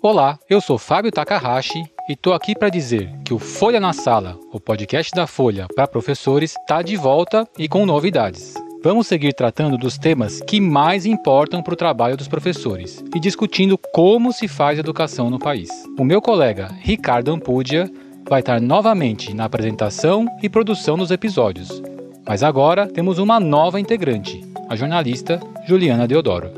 Olá, eu sou Fábio Takahashi e tô aqui para dizer que o Folha na Sala, o podcast da Folha para professores, está de volta e com novidades. Vamos seguir tratando dos temas que mais importam para o trabalho dos professores e discutindo como se faz educação no país. O meu colega Ricardo Ampudia vai estar novamente na apresentação e produção dos episódios. Mas agora temos uma nova integrante, a jornalista Juliana Deodoro.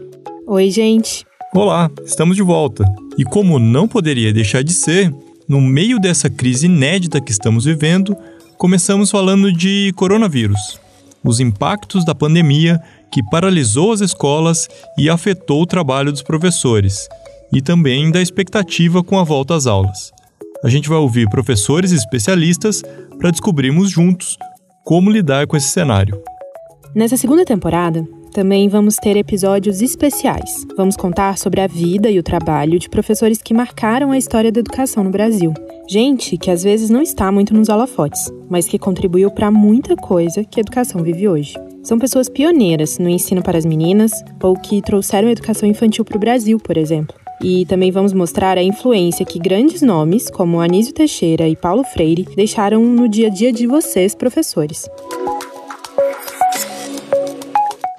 Oi, gente. Olá, estamos de volta. E como não poderia deixar de ser, no meio dessa crise inédita que estamos vivendo, começamos falando de coronavírus, os impactos da pandemia que paralisou as escolas e afetou o trabalho dos professores, e também da expectativa com a volta às aulas. A gente vai ouvir professores e especialistas para descobrirmos juntos como lidar com esse cenário. Nessa segunda temporada, também vamos ter episódios especiais. Vamos contar sobre a vida e o trabalho de professores que marcaram a história da educação no Brasil. Gente que às vezes não está muito nos holofotes, mas que contribuiu para muita coisa que a educação vive hoje. São pessoas pioneiras no ensino para as meninas ou que trouxeram a educação infantil para o Brasil, por exemplo. E também vamos mostrar a influência que grandes nomes, como Anísio Teixeira e Paulo Freire, deixaram no dia a dia de vocês, professores.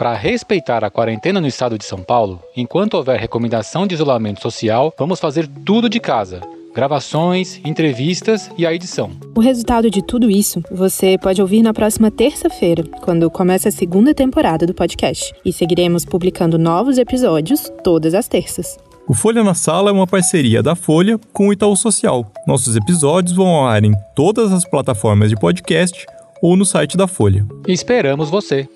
Para respeitar a quarentena no estado de São Paulo, enquanto houver recomendação de isolamento social, vamos fazer tudo de casa. Gravações, entrevistas e a edição. O resultado de tudo isso você pode ouvir na próxima terça-feira, quando começa a segunda temporada do podcast. E seguiremos publicando novos episódios todas as terças. O Folha na Sala é uma parceria da Folha com o Itaú Social. Nossos episódios vão ao ar em todas as plataformas de podcast ou no site da Folha. Esperamos você!